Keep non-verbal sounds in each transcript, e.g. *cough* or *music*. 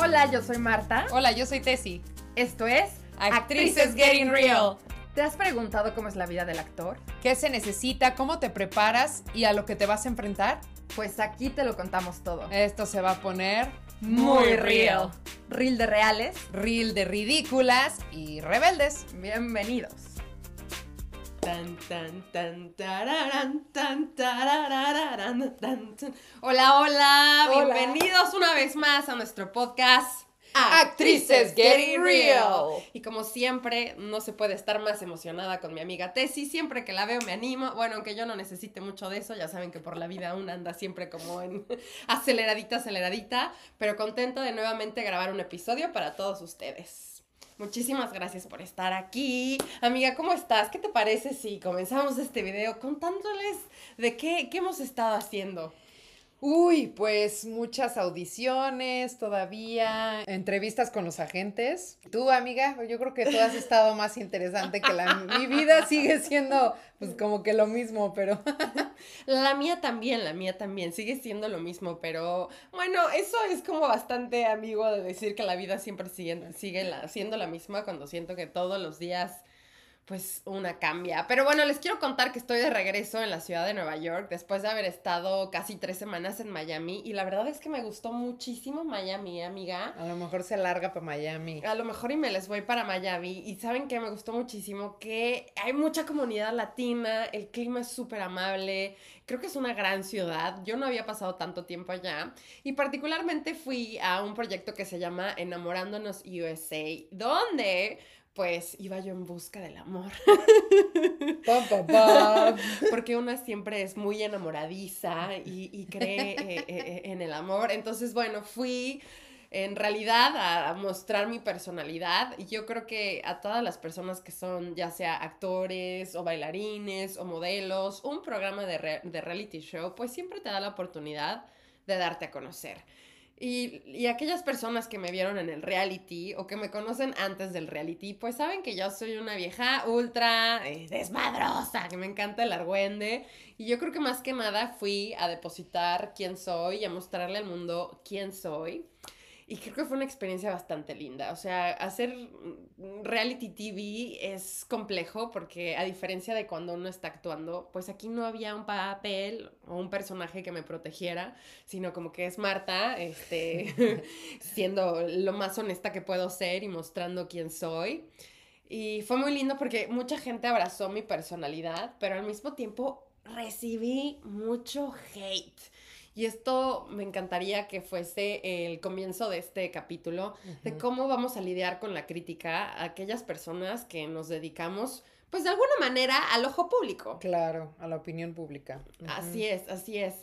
Hola, yo soy Marta. Hola, yo soy Tessie. Esto es Actrices Getting Real. ¿Te has preguntado cómo es la vida del actor? ¿Qué se necesita? ¿Cómo te preparas? ¿Y a lo que te vas a enfrentar? Pues aquí te lo contamos todo. Esto se va a poner Muy real. Real de reales. Real de ridículas y rebeldes. Bienvenidos. Tan, tan, tan, tararán, tan, tarararán, tan, tan. Hola, hola, Hola. bienvenidos una vez más a nuestro podcast Actrices Getting Real. Y como siempre, no se puede estar más emocionada con mi amiga Tessie. Siempre que la veo me animo. Bueno, aunque yo no necesite mucho de eso, ya saben que por la vida una anda siempre como en *laughs* aceleradita, aceleradita. Pero contenta de nuevamente grabar un episodio para todos ustedes. Muchísimas gracias por estar aquí. Amiga, ¿cómo estás? ¿Qué te parece si comenzamos este video contándoles de qué, qué hemos estado haciendo? Uy, pues muchas audiciones todavía, entrevistas con los agentes. Tú, amiga, yo creo que tú has estado más interesante que la mi vida sigue siendo pues como que lo mismo, pero *laughs* La mía también, la mía también, sigue siendo lo mismo, pero bueno, eso es como bastante amigo de decir que la vida siempre sigue, sigue siendo la misma cuando siento que todos los días pues una cambia. Pero bueno, les quiero contar que estoy de regreso en la ciudad de Nueva York después de haber estado casi tres semanas en Miami y la verdad es que me gustó muchísimo Miami, amiga. a lo mejor se larga para Miami. A lo mejor y me les voy para Miami. Y saben que me gustó muchísimo que hay mucha comunidad latina, el clima es súper amable, creo que es una gran ciudad. Yo no había pasado tanto tiempo allá. Y particularmente fui a un proyecto que se llama Enamorándonos USA, donde pues iba yo en busca del amor. *laughs* Pam, pam, pam. *laughs* Porque una siempre es muy enamoradiza y, y cree eh, eh, en el amor. Entonces, bueno, fui en realidad a, a mostrar mi personalidad y yo creo que a todas las personas que son ya sea actores o bailarines o modelos, un programa de, re- de reality show, pues siempre te da la oportunidad de darte a conocer. Y, y aquellas personas que me vieron en el reality o que me conocen antes del reality, pues saben que yo soy una vieja ultra eh, desmadrosa, que me encanta el argüende. Y yo creo que más que nada fui a depositar quién soy y a mostrarle al mundo quién soy. Y creo que fue una experiencia bastante linda. O sea, hacer reality TV es complejo porque a diferencia de cuando uno está actuando, pues aquí no había un papel o un personaje que me protegiera, sino como que es Marta, este, *laughs* *laughs* siendo lo más honesta que puedo ser y mostrando quién soy. Y fue muy lindo porque mucha gente abrazó mi personalidad, pero al mismo tiempo recibí mucho hate. Y esto me encantaría que fuese el comienzo de este capítulo, de cómo vamos a lidiar con la crítica a aquellas personas que nos dedicamos, pues de alguna manera, al ojo público. Claro, a la opinión pública. Así es, así es.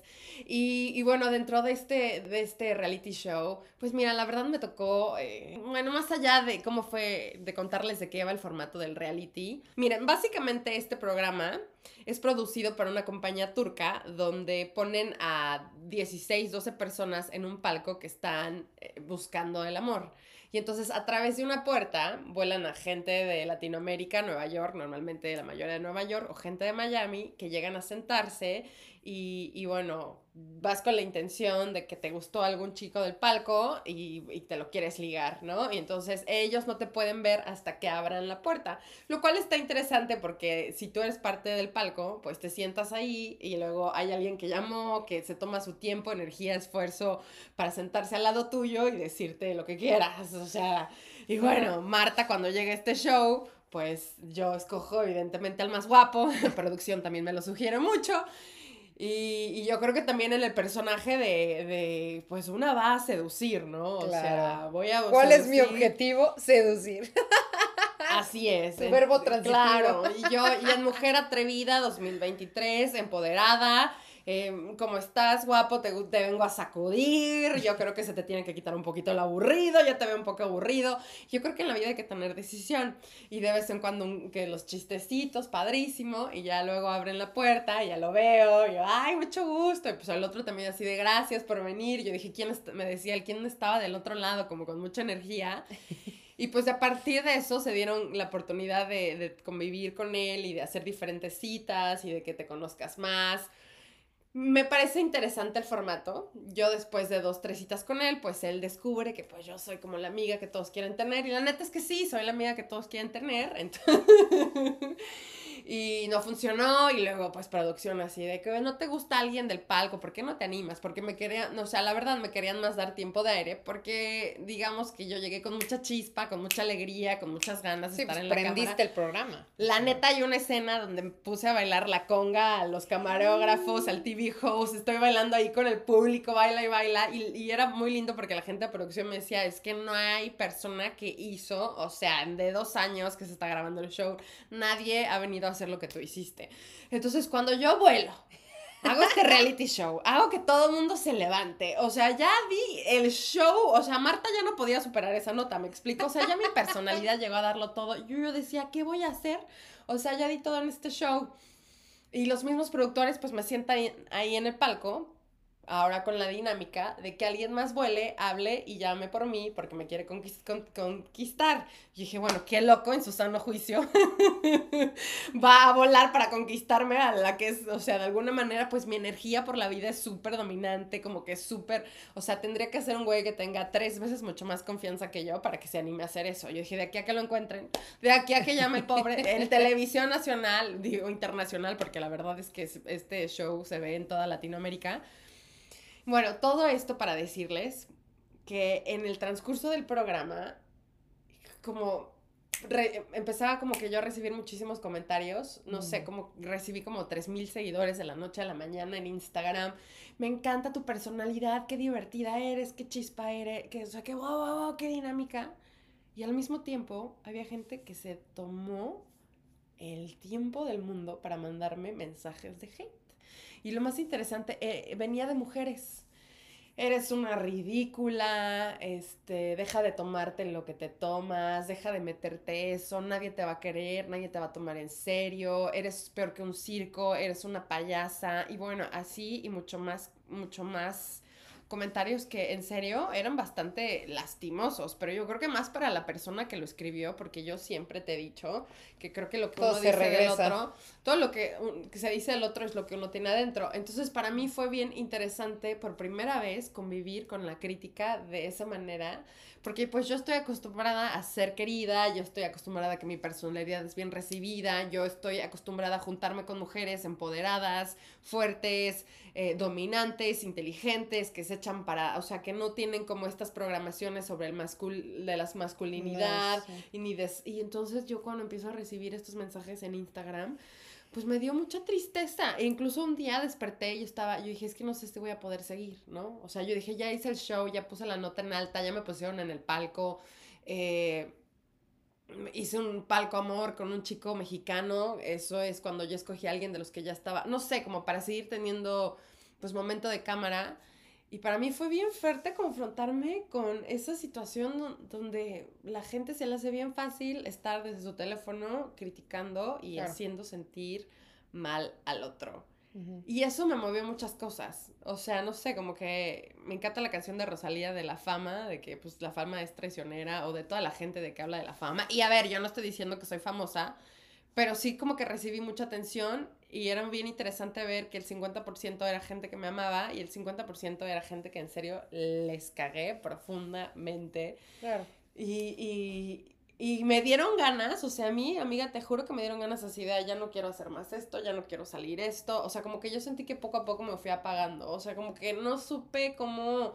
Y, y bueno, dentro de este, de este reality show, pues mira, la verdad me tocó, eh, bueno, más allá de cómo fue, de contarles de qué va el formato del reality. Miren, básicamente este programa es producido por una compañía turca donde ponen a 16, 12 personas en un palco que están eh, buscando el amor. Y entonces a través de una puerta vuelan a gente de Latinoamérica, Nueva York, normalmente la mayoría de Nueva York, o gente de Miami, que llegan a sentarse y, y bueno, vas con la intención de que te gustó algún chico del palco y, y te lo quieres ligar, ¿no? Y entonces ellos no te pueden ver hasta que abran la puerta, lo cual está interesante porque si tú eres parte del palco, pues te sientas ahí y luego hay alguien que llamó, que se toma su tiempo, energía, esfuerzo para sentarse al lado tuyo y decirte lo que quieras, o sea, y bueno, Marta cuando llega a este show, pues yo escojo evidentemente al más guapo, *laughs* la producción también me lo sugiere mucho. Y, y yo creo que también en el personaje de, de, pues una va a seducir, ¿no? O sea, voy a... ¿Cuál es mi objetivo? Seducir. Así es. *laughs* Tu verbo transitivo. Claro, y yo, y en Mujer Atrevida 2023, empoderada, eh, ¿cómo estás, guapo? Te, te vengo a sacudir, yo creo que se te tiene que quitar un poquito el aburrido, ya te veo un poco aburrido. Yo creo que en la vida hay que tener decisión, y de vez en cuando un- que los chistecitos, padrísimo, y ya luego abren la puerta, y ya lo veo, y yo, ay, mucho gusto, y pues el otro también así de gracias por venir, yo dije, ¿quién me decía, el quién estaba del otro lado, como con mucha energía, *laughs* y pues a partir de eso se dieron la oportunidad de, de convivir con él y de hacer diferentes citas y de que te conozcas más. Me parece interesante el formato. Yo después de dos, tres citas con él, pues él descubre que pues yo soy como la amiga que todos quieren tener. Y la neta es que sí, soy la amiga que todos quieren tener. Entonces... *laughs* y no funcionó y luego pues producción así de que no te gusta alguien del palco, ¿por qué no te animas? Porque me querían, o sea, la verdad me querían más dar tiempo de aire porque digamos que yo llegué con mucha chispa, con mucha alegría, con muchas ganas de estar pues, en la prendiste el programa. La neta hay una escena donde me puse a bailar la conga a los camarógrafos, al TV host, estoy bailando ahí con el público, baila y baila y, y era muy lindo porque la gente de producción me decía, es que no hay persona que hizo, o sea, de dos años que se está grabando el show, nadie ha venido a hacer lo que tú hiciste. Entonces, cuando yo vuelo, hago este reality show, hago que todo el mundo se levante. O sea, ya vi el show, o sea, Marta ya no podía superar esa nota, me explico. O sea, ya mi personalidad llegó a darlo todo. Yo, yo decía, ¿qué voy a hacer? O sea, ya di todo en este show. Y los mismos productores, pues me sientan ahí en el palco ahora con la dinámica de que alguien más vuele, hable y llame por mí porque me quiere conquistar. Y dije, bueno, qué loco en su sano juicio *laughs* va a volar para conquistarme a la que es, o sea, de alguna manera, pues mi energía por la vida es súper dominante, como que es súper, o sea, tendría que ser un güey que tenga tres veces mucho más confianza que yo para que se anime a hacer eso. Yo dije, de aquí a que lo encuentren, de aquí a que llame el pobre, en *laughs* televisión nacional, digo internacional, porque la verdad es que este show se ve en toda Latinoamérica. Bueno, todo esto para decirles que en el transcurso del programa, como empezaba como que yo a recibir muchísimos comentarios, no sé, como recibí como 3.000 seguidores de la noche a la mañana en Instagram. Me encanta tu personalidad, qué divertida eres, qué chispa eres, que, o sea, qué wow, wow, wow, qué dinámica. Y al mismo tiempo había gente que se tomó el tiempo del mundo para mandarme mensajes de hate. Y lo más interesante, eh, venía de mujeres. Eres una ridícula, este, deja de tomarte lo que te tomas, deja de meterte eso, nadie te va a querer, nadie te va a tomar en serio, eres peor que un circo, eres una payasa, y bueno, así y mucho más, mucho más comentarios que en serio eran bastante lastimosos, pero yo creo que más para la persona que lo escribió, porque yo siempre te he dicho que creo que lo que uno dice del otro, todo lo que, que, se dice del otro es lo que uno tiene adentro. Entonces, para mí fue bien interesante por primera vez convivir con la crítica de esa manera, porque pues yo estoy acostumbrada a ser querida, yo estoy acostumbrada a que mi personalidad es bien recibida, yo estoy acostumbrada a juntarme con mujeres empoderadas, fuertes, eh, dominantes, inteligentes, que se echan para, o sea, que no tienen como estas programaciones sobre el mascul de las masculinidad y ni y entonces yo cuando empiezo a recibir estos mensajes en Instagram, pues me dio mucha tristeza. E incluso un día desperté y estaba, yo dije, es que no sé si voy a poder seguir, ¿no? O sea, yo dije, ya hice el show, ya puse la nota en alta, ya me pusieron en el palco. Eh, hice un palco amor con un chico mexicano. Eso es cuando yo escogí a alguien de los que ya estaba, no sé, como para seguir teniendo, pues, momento de cámara. Y para mí fue bien fuerte confrontarme con esa situación donde la gente se le hace bien fácil estar desde su teléfono criticando y haciendo sentir mal al otro. Y eso me movió muchas cosas. O sea, no sé, como que me encanta la canción de Rosalía de la fama, de que pues la fama es traicionera, o de toda la gente de que habla de la fama. Y a ver, yo no estoy diciendo que soy famosa, pero sí como que recibí mucha atención y era bien interesante ver que el 50% era gente que me amaba y el 50% era gente que en serio les cagué profundamente. Claro. Y, y, me dieron ganas, o sea, a mí, amiga, te juro que me dieron ganas así de, ya no quiero hacer más esto, ya no quiero salir esto. O sea, como que yo sentí que poco a poco me fui apagando. O sea, como que no supe cómo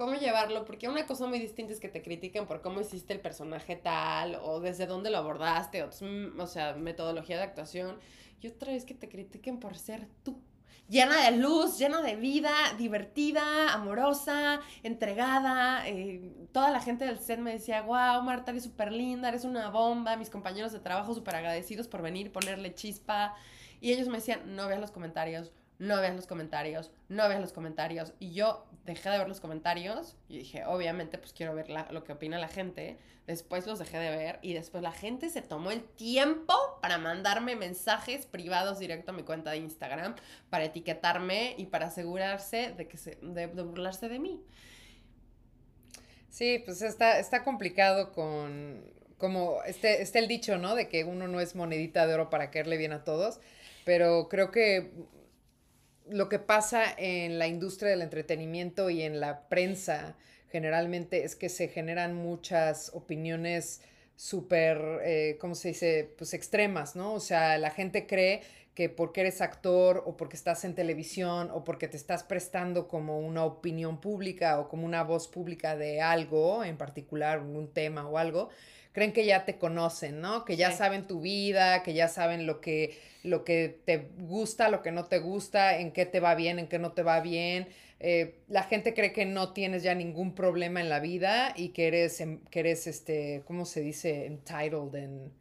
cómo llevarlo, porque una cosa muy distinta es que te critiquen por cómo hiciste el personaje tal, o desde dónde lo abordaste, o, mm, o sea, metodología de actuación, y otra vez que te critiquen por ser tú. Llena de luz, llena de vida, divertida, amorosa, entregada. Eh, toda la gente del set me decía, wow, Marta, eres súper linda, eres una bomba. Mis compañeros de trabajo súper agradecidos por venir ponerle chispa. Y ellos me decían, no veas los comentarios, no veas los comentarios, no veas los comentarios. Y yo dejé de ver los comentarios y dije, obviamente, pues quiero ver lo que opina la gente. Después los dejé de ver y después la gente se tomó el tiempo para mandarme mensajes privados directo a mi cuenta de Instagram, para etiquetarme y para asegurarse de que se, de, burlarse de mí. Sí, pues está, está complicado con, como, este, este el dicho, ¿no? De que uno no es monedita de oro para caerle bien a todos, pero creo que lo que pasa en la industria del entretenimiento y en la prensa generalmente es que se generan muchas opiniones súper, eh, ¿cómo se dice? Pues extremas, ¿no? O sea, la gente cree que porque eres actor o porque estás en televisión o porque te estás prestando como una opinión pública o como una voz pública de algo en particular, un tema o algo, creen que ya te conocen, ¿no? Que ya saben tu vida, que ya saben lo que, lo que te gusta, lo que no te gusta, en qué te va bien, en qué no te va bien. Eh, la gente cree que no tienes ya ningún problema en la vida y que eres, que eres este, ¿cómo se dice? Entitled en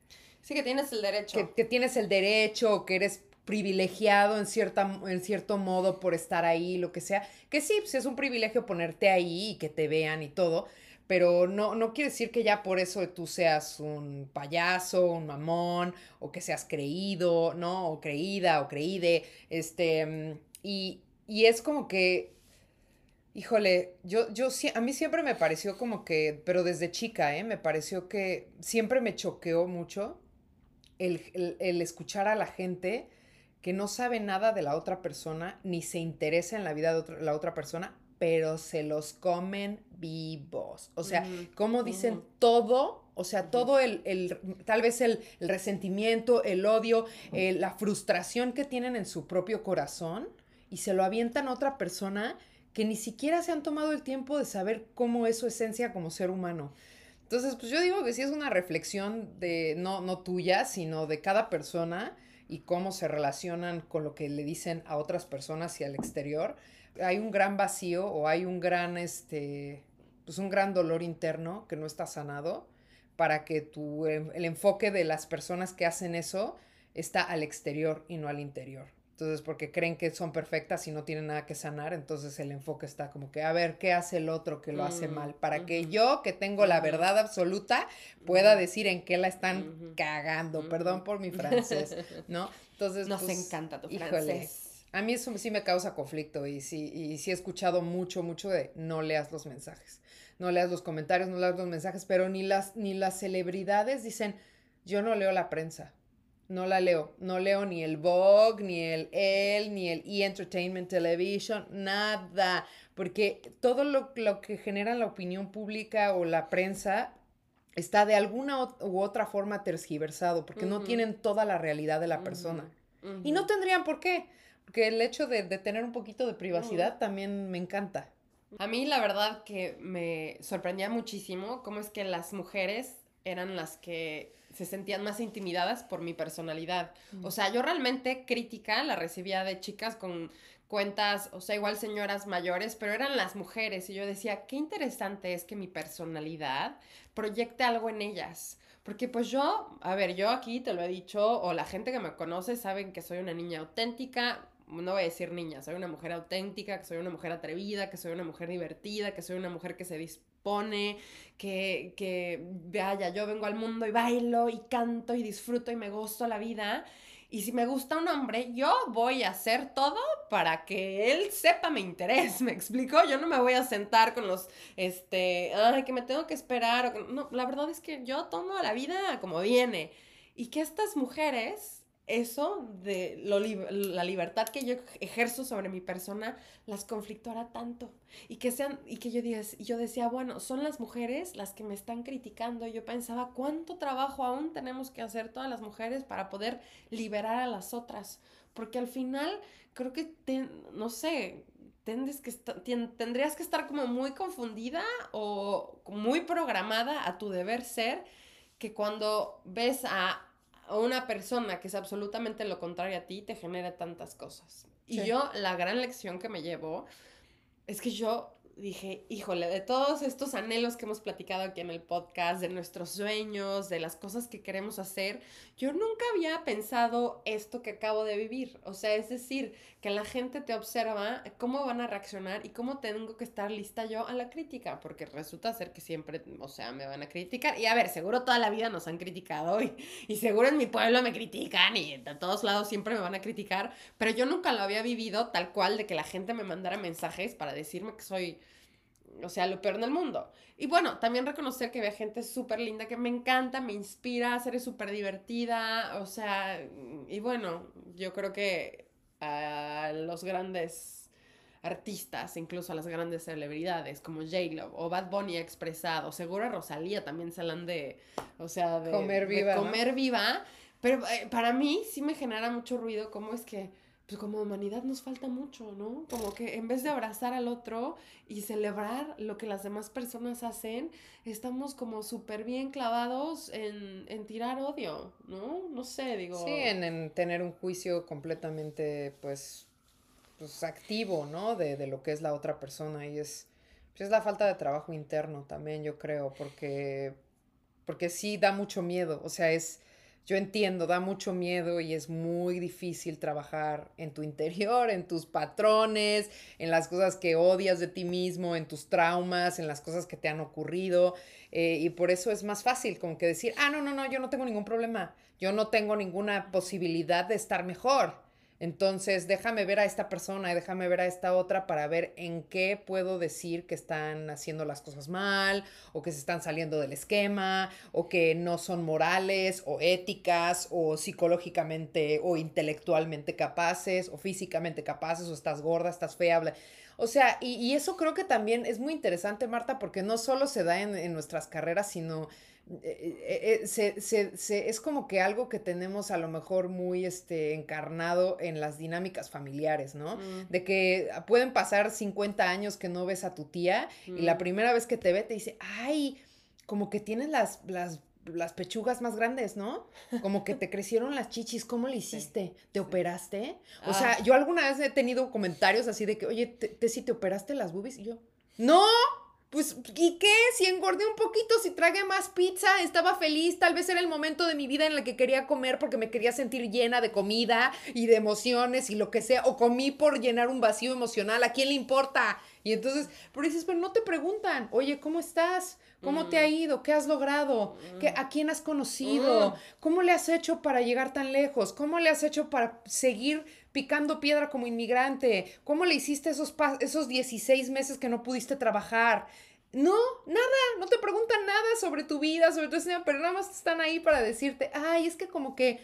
Sí, que tienes el derecho. Que, tienes el derecho, que eres privilegiado en, cierta, en cierto modo por estar ahí, lo que sea. Que sí, pues es un privilegio ponerte ahí y que te vean y todo, pero no, no quiere decir que ya por eso tú seas un payaso, un mamón, o que seas creído, ¿no? O creída, o creíde, este, y, y es como que, híjole, yo, yo, a mí siempre me pareció como que, pero desde chica, ¿eh? Me pareció que siempre me choqueó mucho el, escuchar a la gente que no sabe nada de la otra persona, ni se interesa en la vida de la otra persona, pero se los comen vivos. O sea, como dicen todo, o sea, todo el, tal vez el, resentimiento, el odio, eh, la frustración que tienen en su propio corazón y se lo avientan a otra persona que ni siquiera se han tomado el tiempo de saber cómo es su esencia como ser humano. Entonces, pues yo digo que sí es una reflexión de, no, no tuya, sino de cada persona y cómo se relacionan con lo que le dicen a otras personas y al exterior. Hay un gran vacío o hay un gran, este, pues un gran dolor interno que no está sanado para que tu, el enfoque de las personas que hacen eso está al exterior y no al interior. Entonces, porque creen que son perfectas y no tienen nada que sanar, entonces el enfoque está como que, a ver, ¿qué hace el otro que lo hace mm, mal? Para que yo, que tengo la verdad absoluta, pueda decir en qué la están cagando. Perdón por mi francés, ¿no? *laughs* Entonces, nos pues, encanta tu francés. A mí eso sí me causa conflicto y sí, y sí he escuchado mucho, mucho de no leas los mensajes, no leas los comentarios, no leas los mensajes, pero ni las, ni las celebridades dicen, yo no leo la prensa no la leo. No leo ni el Vogue, ni el El, ni el E! Entertainment Television, nada. Porque todo lo, que genera la opinión pública o la prensa está de alguna u otra forma tergiversado, porque no tienen toda la realidad de la persona. Y no tendrían por qué, porque el hecho de, de tener un poquito de privacidad también me encanta. A mí la verdad que me sorprendía muchísimo cómo es que las mujeres eran las que se sentían más intimidadas por mi personalidad. O sea, yo realmente crítica la recibía de chicas con cuentas, o sea, igual señoras mayores, pero eran las mujeres y yo decía, qué interesante es que mi personalidad proyecte algo en ellas. Porque pues yo, a ver, yo aquí te lo he dicho, o la gente que me conoce saben que soy una niña auténtica, no voy a decir niña, soy una mujer auténtica, que soy una mujer atrevida, que soy una mujer divertida, que soy una mujer que se dispone, que, que vaya, yo vengo al mundo y bailo y canto y disfruto y me gozo la vida. Y si me gusta un hombre, yo voy a hacer todo para que él sepa mi interés, ¿me explico? Yo no me voy a sentar con los, este, que me tengo que esperar. No, la verdad es que yo tomo la vida como viene. Y que estas mujeres eso de la libertad que yo ejerzo sobre mi persona las conflictuara tanto. Y que sean y que yo, yo decía bueno son las mujeres las que me están criticando yo pensaba cuánto trabajo aún tenemos que hacer todas las mujeres para poder liberar a las otras porque al final creo que no sé que tendrías que estar como muy confundida o muy programada a tu deber ser que cuando ves a o una persona que es absolutamente lo contrario a ti te genera tantas cosas. Y yo, la gran lección que me llevo es que yo dije, híjole, de todos estos anhelos que hemos platicado aquí en el podcast, de nuestros sueños, de las cosas que queremos hacer, yo nunca había pensado esto que acabo de vivir. O sea, es decir, que la gente te observa cómo van a reaccionar y cómo tengo que estar lista yo a la crítica, porque resulta ser que siempre, o sea, me van a criticar. Y a ver, seguro toda la vida nos han criticado y, y seguro en mi pueblo me critican y de todos lados siempre me van a criticar, pero yo nunca lo había vivido tal cual de que la gente me mandara mensajes para decirme que soy o sea, lo peor en el mundo. Y bueno, también reconocer que había gente súper linda que me encanta, me inspira, ser súper divertida, o sea, y bueno, yo creo que a los grandes artistas, incluso a las grandes celebridades como J-Lo o Bad Bunny ha expresado, seguro a Rosalía también se la han de, o sea, de Comer de viva, ¿no? comer viva, pero eh, para mí sí me genera mucho ruido cómo es que pues como humanidad nos falta mucho, ¿no? Como que en vez de abrazar al otro y celebrar lo que las demás personas hacen, estamos como súper bien clavados en, en tirar odio, ¿no? No sé, digo... Sí, en, en tener un juicio completamente, pues, pues activo, ¿no? De, de lo que es la otra persona. Y es, pues, es la falta de trabajo interno también, yo creo, porque, porque sí da mucho miedo. O sea, es, yo entiendo, da mucho miedo y es muy difícil trabajar en tu interior, en tus patrones, en las cosas que odias de ti mismo, en tus traumas, en las cosas que te han ocurrido. eh, y por eso es más fácil como que decir, ah, no, no, no, yo no tengo ningún problema, yo no tengo ninguna posibilidad de estar mejor. Entonces, déjame ver a esta persona y déjame ver a esta otra para ver en qué puedo decir que están haciendo las cosas mal o que se están saliendo del esquema o que no son morales o éticas o psicológicamente o intelectualmente capaces o físicamente capaces o estás gorda, estás fea. O sea, y, y eso creo que también es muy interesante, Marta, porque no solo se da en, en nuestras carreras, sino eh, eh, se, se- se- es como que algo que tenemos a lo mejor muy este, encarnado en las dinámicas familiares, ¿no? Mm. De que pueden pasar 50 años que no ves a tu tía y la Mm. primera vez que te ve te dice, ay, como que tienes las, las, las pechugas más grandes, ¿no? Como que te crecieron las chichis, ¿cómo le hiciste? ¿Te operaste? O sea, Ah. yo alguna vez he tenido comentarios así de que, oye, te, te- si te operaste las boobies? Y yo, no, pues, ¿y qué? Si engordé un poquito, si tragué más pizza, estaba feliz, tal vez era el momento de mi vida en el que quería comer porque me quería sentir llena de comida y de emociones y lo que sea, o comí por llenar un vacío emocional, ¿a quién le importa? Y entonces, pero dices, pero no te preguntan, oye, ¿cómo estás? ¿Cómo te ha ido? ¿Qué has logrado? ¿Qué, ¿A quién has conocido? Mm. ¿Cómo le has hecho para llegar tan lejos? ¿Cómo le has hecho para seguir picando piedra como inmigrante? ¿Cómo le hiciste esos, esos 16 meses que no pudiste trabajar? No, nada, no te preguntan nada sobre tu vida, sobre tu escena, pero nada más están ahí para decirte, ay, es que como que,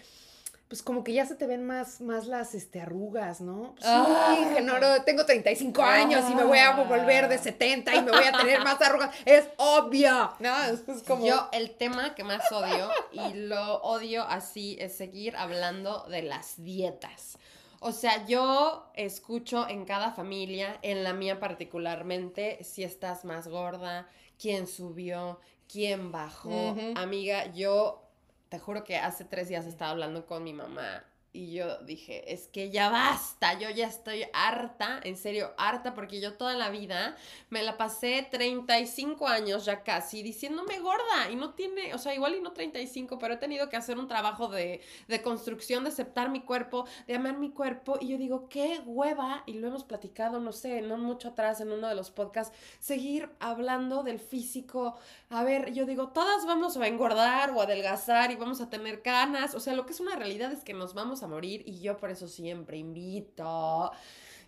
pues como que ya se te ven más, más las este, arrugas, ¿no? Pues, Ah. sí, Genaro, tengo 35 años y me voy a volver de 70 y me voy a tener más arrugas. *laughs* Es obvio, ¿no? Es, es como... Yo el tema que más odio, y lo odio así, es seguir hablando de las dietas. O sea, yo escucho en cada familia, en la mía particularmente, si estás más gorda, quién subió, quién bajó. Amiga, yo te juro que hace tres días estaba hablando con mi mamá y yo dije, es que ya basta, yo ya estoy harta, en serio, harta, porque yo toda la vida me la pasé 35 años ya casi diciéndome gorda y no tiene, o sea, igual y no 35, pero he tenido que hacer un trabajo de, de construcción, de aceptar mi cuerpo, de amar mi cuerpo y yo digo, qué hueva, y lo hemos platicado, no sé, no mucho atrás en uno de los podcasts, seguir hablando del físico. A ver, yo digo, todas vamos a engordar o adelgazar y vamos a tener canas, o sea, lo que es una realidad es que nos vamos a morir y yo por eso siempre invito.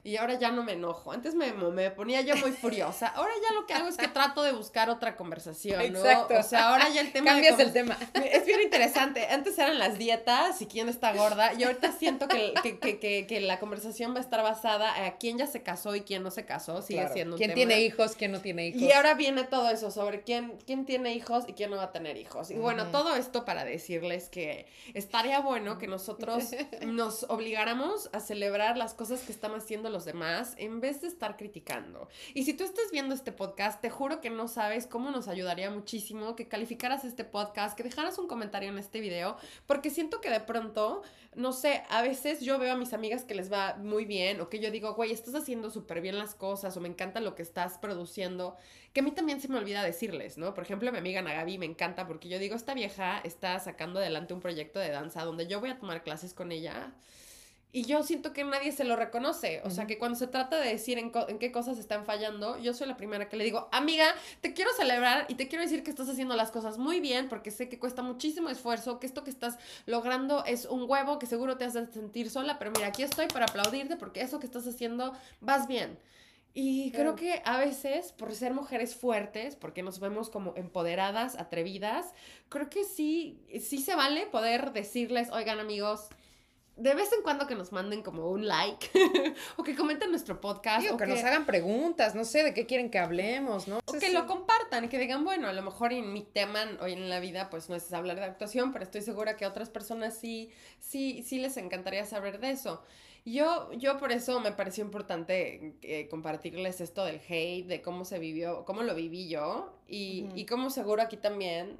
Y ahora ya no me enojo. Antes me, me ponía yo muy furiosa. Ahora ya lo que hago es que trato de buscar otra conversación, ¿no? Exacto. O sea, ahora ya el tema de Cambias el tema. es bien interesante. Antes eran las dietas y quién está gorda. Y ahorita siento que, que, que, que- que la conversación va a estar basada a quién ya se casó y quién no se casó. Sigue Claro. siendo un ¿Quién tema. tiene hijos? ¿Quién no tiene hijos? Y ahora viene todo eso sobre quién, quién tiene hijos y quién no va a tener hijos. Y bueno, todo esto para decirles que estaría bueno que nosotros nos obligáramos a celebrar las cosas que están haciendo los demás en vez de estar criticando. Y si tú estás viendo este podcast, te juro que no sabes cómo nos ayudaría muchísimo que calificaras este podcast, que dejaras un comentario en este video, porque siento que de pronto, no sé, a veces yo veo a mis amigas que les va muy bien o que yo digo, güey, estás haciendo súper bien las cosas o me encanta lo que estás produciendo, que a mí también se me olvida decirles, ¿no? Por ejemplo, mi amiga Nagabi me encanta porque yo digo, esta vieja está sacando adelante un proyecto de danza donde yo voy a tomar clases con ella. Y yo siento que nadie se lo reconoce. O sea, que cuando se trata de decir en, qué cosas están fallando, yo soy la primera que le digo, amiga, te quiero celebrar y te quiero decir que estás haciendo las cosas muy bien porque sé que cuesta muchísimo esfuerzo, que esto que estás logrando es un huevo que seguro te hace sentir sola, pero mira, aquí estoy para aplaudirte porque eso que estás haciendo vas bien. Y creo que a veces, por ser mujeres fuertes, porque nos vemos como empoderadas, atrevidas, creo que sí, sí se vale poder decirles, oigan amigos, de vez en cuando que nos manden como un like *laughs* o que comenten nuestro podcast Digo, o que, que, nos hagan preguntas, no sé de qué quieren que hablemos, ¿no? o que sí. lo compartan y que digan, bueno, a lo mejor en mi tema hoy en la vida pues no es hablar de actuación, pero estoy segura que a otras personas sí, sí, sí les encantaría saber de eso. Yo, yo por eso me pareció importante eh, compartirles esto del hate, de cómo se vivió, cómo lo viví yo y, y cómo seguro aquí también,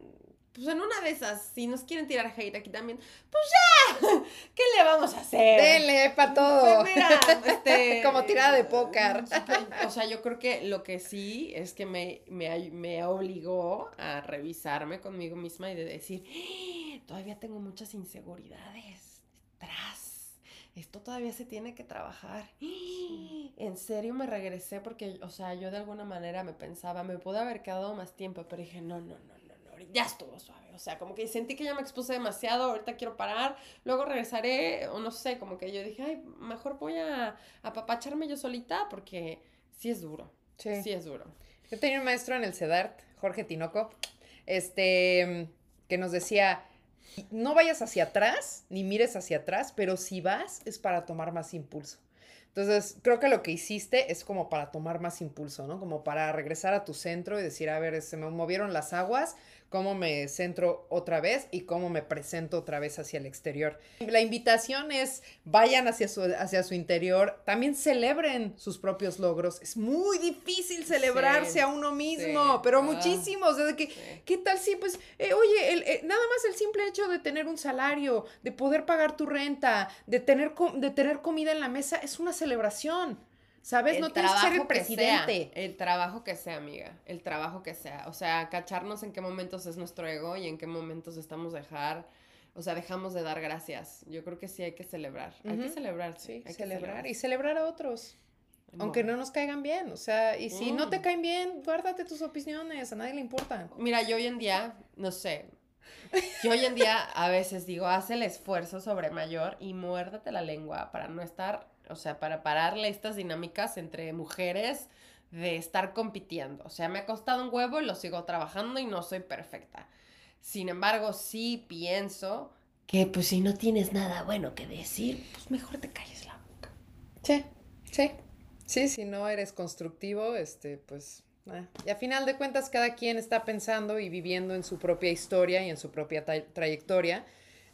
pues en una de esas, si nos quieren tirar hate aquí también, pues ya, *laughs* ¿qué le vamos a hacer? Denle para todo. Pues mira, este, *laughs* Como tirada de póker. *laughs* O sea, yo creo que lo que sí es que me, me, me obligó a revisarme conmigo misma y de decir, "Ah, todavía tengo muchas inseguridades detrás. Esto todavía se tiene que trabajar. En serio me regresé porque, o sea, yo de alguna manera me pensaba, me pude haber quedado más tiempo, pero dije, no, no, no, ya estuvo suave. O sea, como que sentí que ya me expuse demasiado, ahorita quiero parar, luego regresaré, o no sé, como que yo dije, ay, mejor voy a apapacharme yo solita porque sí es duro, Sí. sí es duro. Yo tenía un maestro en el CEDART, Jorge Tinoco, este, que nos decía, no vayas hacia atrás, ni mires hacia atrás, pero si vas es para tomar más impulso. Entonces, creo que lo que hiciste es como para tomar más impulso, ¿no? Como para regresar a tu centro y decir, a ver, se me movieron las aguas, cómo me centro otra vez y cómo me presento otra vez hacia el exterior. La invitación es, vayan hacia su, hacia su interior, también celebren sus propios logros. Es muy difícil celebrarse Sí, a uno mismo, sí. pero Ah, muchísimos. Desde que, sí. ¿Qué tal si, pues, eh, oye, el, eh, nada más el simple hecho de tener un salario, de poder pagar tu renta, de tener, de tener comida en la mesa, es una celebración. ¿Sabes? El no tienes que ser el presidente. sea, el trabajo que sea, amiga. El trabajo que sea. O sea, cacharnos en qué momentos es nuestro ego y en qué momentos estamos dejar. O sea, dejamos de dar gracias. Yo creo que sí hay que celebrar. Hay que celebrar. Sí, hay que celebrar y celebrar a otros. Aunque no nos caigan bien, o sea, y si no te Mm. caen bien, guárdate tus opiniones, a nadie le importan. Mira, yo hoy en día, no sé. Yo hoy en día a veces digo, haz el esfuerzo sobre mayor y muérdate la lengua para no estar, o sea, para pararle estas dinámicas entre mujeres de estar compitiendo. O sea, me ha costado un huevo y lo sigo trabajando y no soy perfecta. Sin embargo, sí pienso que pues si no tienes nada bueno que decir, pues mejor te calles la boca. Sí, sí. Sí, si no eres constructivo, este, pues. ah. Y a final de cuentas, cada quien está pensando y viviendo en su propia historia y en su propia tra- trayectoria.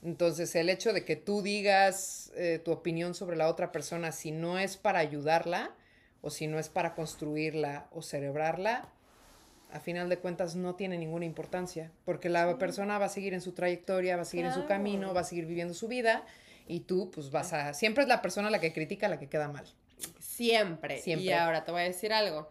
Entonces, el hecho de que tú digas eh, tu opinión sobre la otra persona, si no es para ayudarla, o si no es para construirla o celebrarla, a final de cuentas no tiene ninguna importancia, porque la persona va a seguir en su trayectoria, va a seguir en su camino, va a seguir viviendo su vida, y tú, pues vas a. Siempre es la persona la que critica la que queda mal. Siempre. Siempre. Y ahora te voy a decir algo.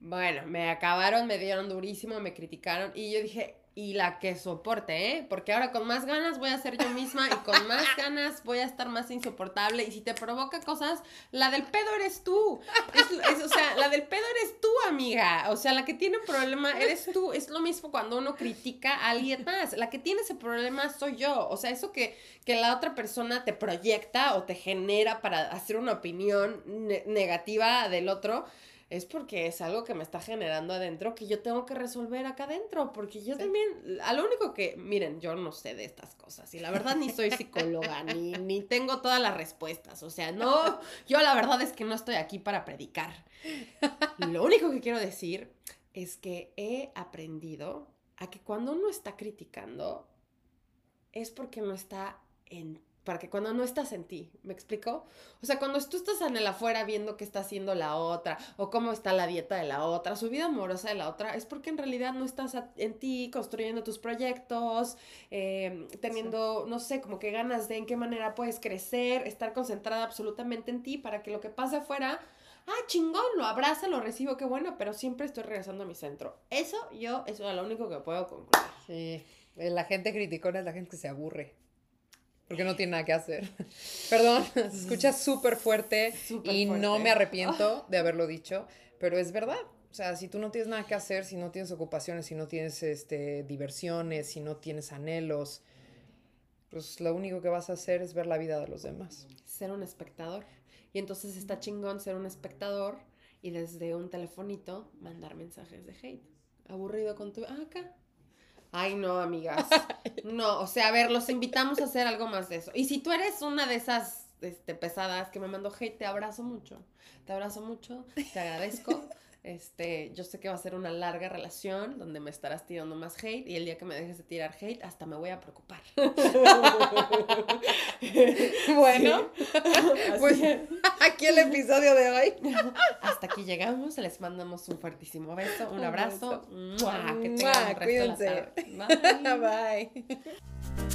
Bueno, me acabaron, me dieron durísimo, me criticaron y yo dije, y la que soporte, ¿eh? Porque ahora con más ganas voy a ser yo misma y con más *laughs* ganas voy a estar más insoportable. Y si te provoca cosas, la del pedo eres tú. Es, es- o sea, la del pedo eres tú, amiga. O sea, la que tiene un problema eres tú. Es lo mismo cuando uno critica a alguien más. La que tiene ese problema soy yo. O sea, eso que, que la otra persona te proyecta o te genera para hacer una opinión ne- negativa del otro. Es porque es algo que me está generando adentro que yo tengo que resolver acá adentro. Porque yo Sí. también, a lo único que, miren, yo no sé de estas cosas. Y la verdad ni soy psicóloga, ni, ni tengo todas las respuestas. O sea, no, *laughs* yo la verdad es que no estoy aquí para predicar. Lo único que quiero decir es que he aprendido a que cuando uno está criticando es porque no está en para que cuando no estás en ti, ¿me explico? O sea, cuando tú estás en el afuera viendo qué está haciendo la otra, o cómo está la dieta de la otra, su vida amorosa de la otra, es porque en realidad no estás en ti construyendo tus proyectos, eh, teniendo, no sé, como que ganas de en qué manera puedes crecer, estar concentrada absolutamente en ti para que lo que pase afuera ah, chingón, lo abraza, lo recibo, qué bueno, pero siempre estoy regresando a mi centro. Eso yo, eso es lo único que puedo concluir. Sí, eh, la gente criticona es la gente que se aburre. Porque no tiene nada que hacer. *laughs* Perdón, *laughs* se escucha súper fuerte y no me arrepiento de haberlo dicho, pero es verdad. O sea, si tú no tienes nada que hacer, si no tienes ocupaciones, si no tienes este, diversiones, si no tienes anhelos, pues lo único que vas a hacer es ver la vida de los demás. Ser un espectador. Y entonces está chingón ser un espectador y desde un telefonito mandar mensajes de hate. Aburrido con tu... Ah, acá. Ay, no, amigas. *laughs* No, o sea, a ver, los invitamos a hacer algo más de eso. Y si tú eres una de esas este, pesadas que me mandó hate, te abrazo mucho. Te abrazo mucho, te agradezco. *laughs* Este, yo sé que va a ser una larga relación donde me estarás tirando más hate y el día que me dejes de tirar hate hasta me voy a preocupar. *laughs* Bueno, pues aquí el episodio de hoy. *laughs* Hasta aquí llegamos, les mandamos un fuertísimo beso, un Un abrazo. beso. ¡Mua! Que tengan un resto de la cuídense. tarde. Bye. *laughs* Bye.